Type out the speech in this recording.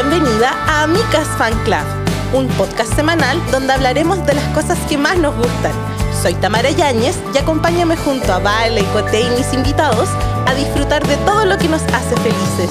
bienvenida a Amicas Fan Club, un podcast semanal donde hablaremos de las cosas que más nos gustan. Soy Tamara Yáñez y acompáñame junto a Vale, Cote y mis invitados a disfrutar de todo lo que nos hace felices.